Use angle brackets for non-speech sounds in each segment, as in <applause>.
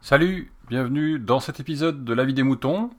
Salut, bienvenue dans cet épisode de La vie des moutons.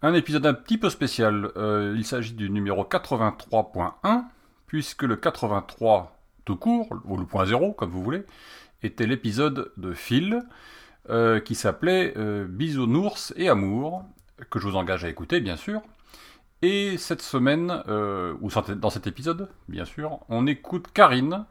Un épisode un petit peu spécial. Euh, il s'agit du numéro 83.1, puisque le 83 tout court, ou le point zéro, comme vous voulez, était l'épisode de Phil, euh, qui s'appelait euh, Bisounours et Amour, que je vous engage à écouter, bien sûr. Et cette semaine, euh, ou dans cet épisode, bien sûr, on écoute Karine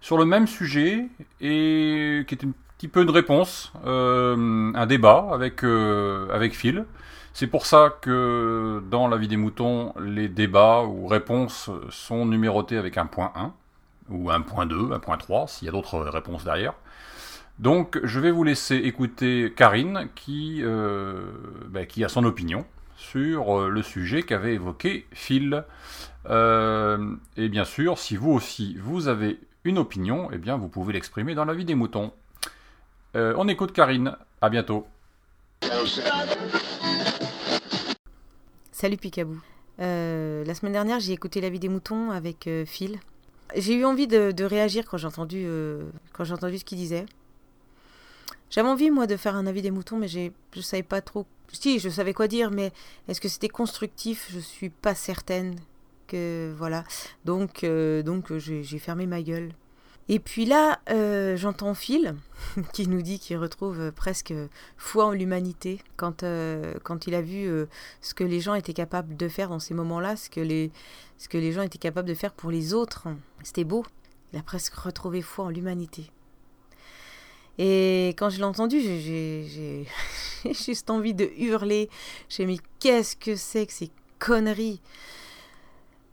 sur le même sujet, et qui est un petit peu une réponse, euh, un débat avec, euh, avec Phil. C'est pour ça que dans la vie des moutons, les débats ou réponses sont numérotés avec un point 1, ou un point 2, un point 3, s'il y a d'autres réponses derrière. Donc je vais vous laisser écouter Karine qui, bah, qui a son opinion sur euh, le sujet qu'avait évoqué Phil. Euh, et bien sûr, si vous aussi vous avez une opinion, eh bien vous pouvez l'exprimer dans la vie des moutons. Euh, on écoute Karine, à bientôt. Salut Picabou. La semaine dernière, j'ai écouté La vie des moutons avec Phil. J'ai eu envie de, réagir quand j'ai entendu, quand j'ai entendu ce qu'il disait. J'avais envie, moi, de faire un avis des moutons, mais je savais pas trop. Si, je savais quoi dire, mais est-ce que c'était constructif? Je suis pas certaine que. Voilà. Donc, euh, donc j'ai, fermé ma gueule. Et puis là, euh, j'entends Phil <laughs> qui nous dit qu'il retrouve presque foi en l'humanité quand, euh, quand il a vu ce que les gens étaient capables de faire dans ces moments-là, ce ce que les gens étaient capables de faire pour les autres. C'était beau. Il a presque retrouvé foi en l'humanité. Et quand je l'ai entendu, j'ai- <laughs> juste envie de hurler. J'ai mis qu'est-ce que c'est que ces conneries?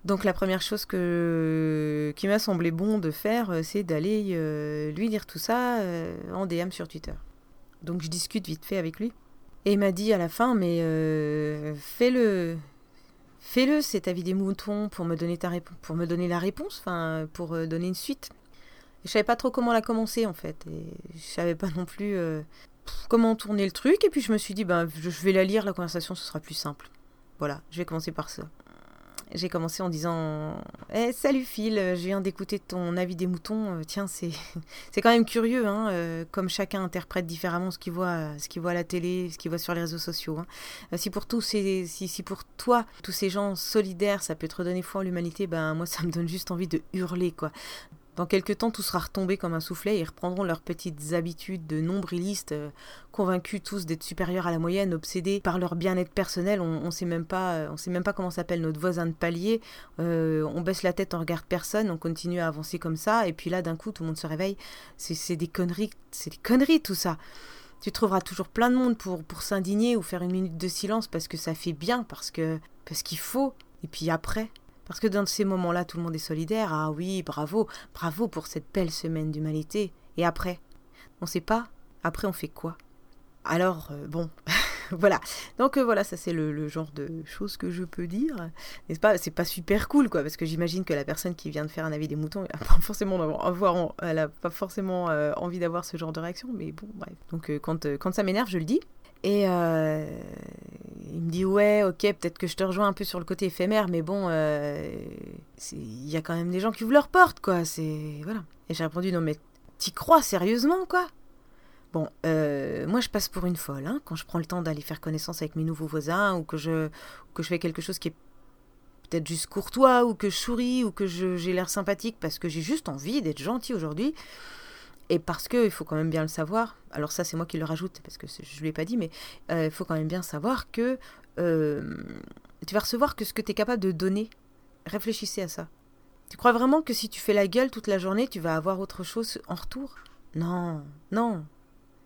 Donc la première chose que, qui m'a semblé bon de faire, euh, c'est d'aller euh, lui dire tout ça euh, en DM sur Twitter. Donc je discute vite fait avec lui. Et il m'a dit à la fin, mais fais-le, fais-le cet avis des moutons pour me donner ta réponse, pour me donner la réponse, enfin pour donner une suite. Je savais pas trop comment la commencer en fait, et je savais pas non plus euh, comment tourner le truc. Et puis je me suis dit, ben je vais la lire la conversation, ce sera plus simple. Voilà, je vais commencer par ça. J'ai commencé en disant Eh, Salut Phil, je viens d'écouter ton avis des moutons. Euh, Tiens, c'est <laughs> c'est quand même curieux, hein, euh, comme chacun interprète différemment ce qu'il voit, ce voit à la télé, ce qu'il voit sur les réseaux sociaux. hein. Si pour tous ces, si, si pour toi, tous ces gens solidaires, ça peut te redonner foi en l'humanité, ben moi ça me donne juste envie de hurler quoi. Dans quelques temps, tout sera retombé comme un soufflet et ils reprendront leurs petites habitudes de nombrilistes, euh, convaincus tous d'être supérieurs à la moyenne, obsédés par leur bien-être personnel. On, on sait même pas, euh, on sait même pas comment s'appelle notre voisin de palier. Euh, on baisse la tête, on regarde personne, on continue à avancer comme ça. Et puis là, d'un coup, tout le monde se réveille. C'est c'est des conneries, c'est des conneries tout ça. Tu trouveras toujours plein de monde pour, pour s'indigner ou faire une minute de silence parce que ça fait bien, parce que parce qu'il faut. Et puis après, parce que dans ces moments-là, tout le monde est solidaire. Ah oui, bravo, bravo pour cette belle semaine d'humanité. Et après, on sait pas. Après, on fait quoi? Alors, euh, bon, <laughs> voilà. Donc euh, voilà, ça c'est le, genre de choses que je peux dire. N'est-ce pas? C'est pas super cool, quoi, parce que j'imagine que la personne qui vient de faire un avis des moutons, elle a pas forcément, avoir, euh, envie d'avoir ce genre de réaction. Mais bon, bref. Donc quand, quand ça m'énerve, je le dis. Et il me dit ouais, ok, peut-être que je te rejoins un peu sur le côté éphémère, mais bon, euh, il y a quand même des gens qui vous leur portent, quoi. C'est voilà. Et j'ai répondu non mais t'y crois sérieusement, quoi? Bon, euh, moi je passe pour une folle hein, quand je prends le temps d'aller faire connaissance avec mes nouveaux voisins ou que je, que je fais quelque chose qui est peut-être juste courtois ou que je souris ou que j'ai l'air sympathique parce que j'ai juste envie d'être gentil aujourd'hui. Et parce que il faut quand même bien le savoir, alors ça c'est moi qui le rajoute parce que je ne l'ai pas dit, mais euh, il faut quand même bien savoir que euh, tu vas recevoir que ce que tu es capable de donner. Réfléchissez à ça. Tu crois vraiment que si tu fais la gueule toute la journée, tu vas avoir autre chose en retour? Non, non,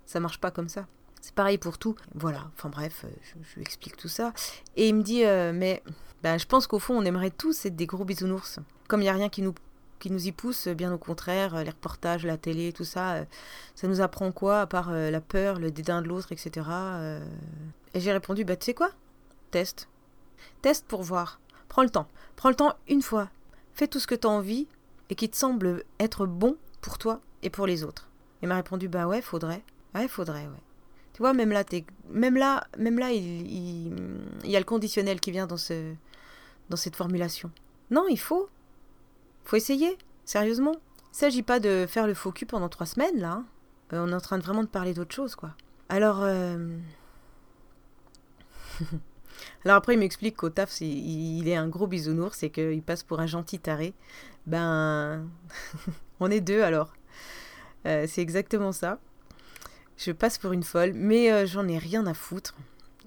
ça marche pas comme ça. C'est pareil pour tout. Voilà, enfin bref, euh, je, lui explique tout ça. Et il me dit, mais ben, je pense qu'au fond, on aimerait tous être des gros bisounours. Comme il n'y a rien qui nous, qui nous y pousse, bien au contraire, euh, les reportages, la télé, tout ça, euh, ça nous apprend quoi, à part euh, la peur, le dédain de l'autre, etc. euh. Et j'ai répondu, bah tu sais quoi? Teste. Teste pour voir. Prends le temps. Prends le temps une fois. Fais tout ce que tu as envie et qui te semble être bon pour toi et pour les autres. Il m'a répondu, bah ouais, faudrait. Ouais, faudrait, ouais. Tu vois, même là, même là, même là il, il- il y a le conditionnel qui vient dans, ce, dans cette formulation. Non, il faut. Faut essayer, sérieusement. Il s'agit pas de faire le faux cul pendant trois semaines, là. hein. Euh, on est en train de vraiment de parler d'autre chose, quoi. Alors, euh, <laughs> Alors après, il m'explique qu'au taf, il est un gros bisounours et qu'il passe pour un gentil taré. Ben, <laughs> on est deux alors. Euh, c'est exactement ça. Je passe pour une folle, mais j'en ai rien à foutre.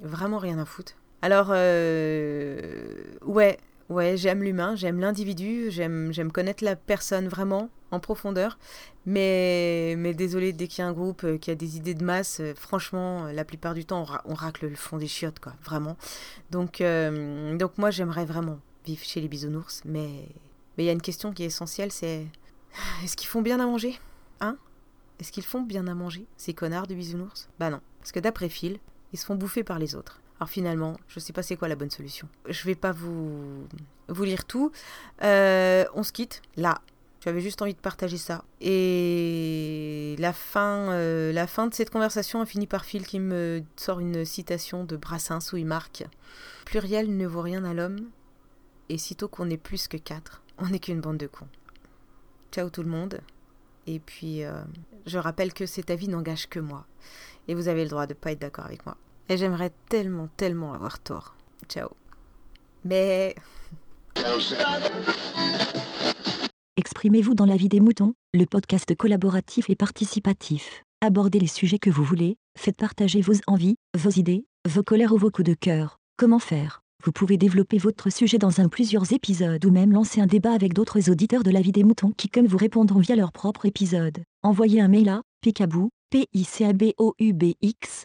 Vraiment rien à foutre. Alors, euh, ouais, ouais, j'aime l'humain, j'aime l'individu, j'aime, j'aime connaître la personne vraiment en profondeur. Mais, mais désolé, dès qu'il y a un groupe euh, qui a des idées de masse, euh, franchement, euh, la plupart du temps, on, ra- racle le fond des chiottes, quoi, vraiment. Donc, donc moi, j'aimerais vraiment vivre chez les bisounours, mais mais il y a une question qui est essentielle, c'est <sighs> est-ce qu'ils font bien à manger? Hein? Est-ce qu'ils font bien à manger, ces connards de bisounours? Bah non, parce que d'après Phil, ils se font bouffer par les autres. Alors finalement, je sais pas c'est quoi la bonne solution. Je vais pas vous, vous lire tout. Euh, on se quitte là. J'avais juste envie de partager ça. Et la fin, euh, la fin de cette conversation a fini par Phil qui me sort une citation de Brassens où il marque Pluriel ne vaut rien à l'homme, et sitôt qu'on est plus que quatre, on n'est qu'une bande de cons. Ciao tout le monde. Et puis, euh, je rappelle que cet avis n'engage que moi. Et vous avez le droit de pas être d'accord avec moi. Et j'aimerais tellement, tellement avoir tort. Ciao. Mais Exprimez-vous dans la vie des moutons, le podcast collaboratif et participatif. Abordez les sujets que vous voulez, faites partager vos envies, vos idées, vos colères ou vos coups de cœur. Comment faire? Vous pouvez développer votre sujet dans un plusieurs épisodes ou même lancer un débat avec d'autres auditeurs de la vie des moutons qui comme vous répondront via leur propre épisode. Envoyez un mail à picabou, p i c a b o u b x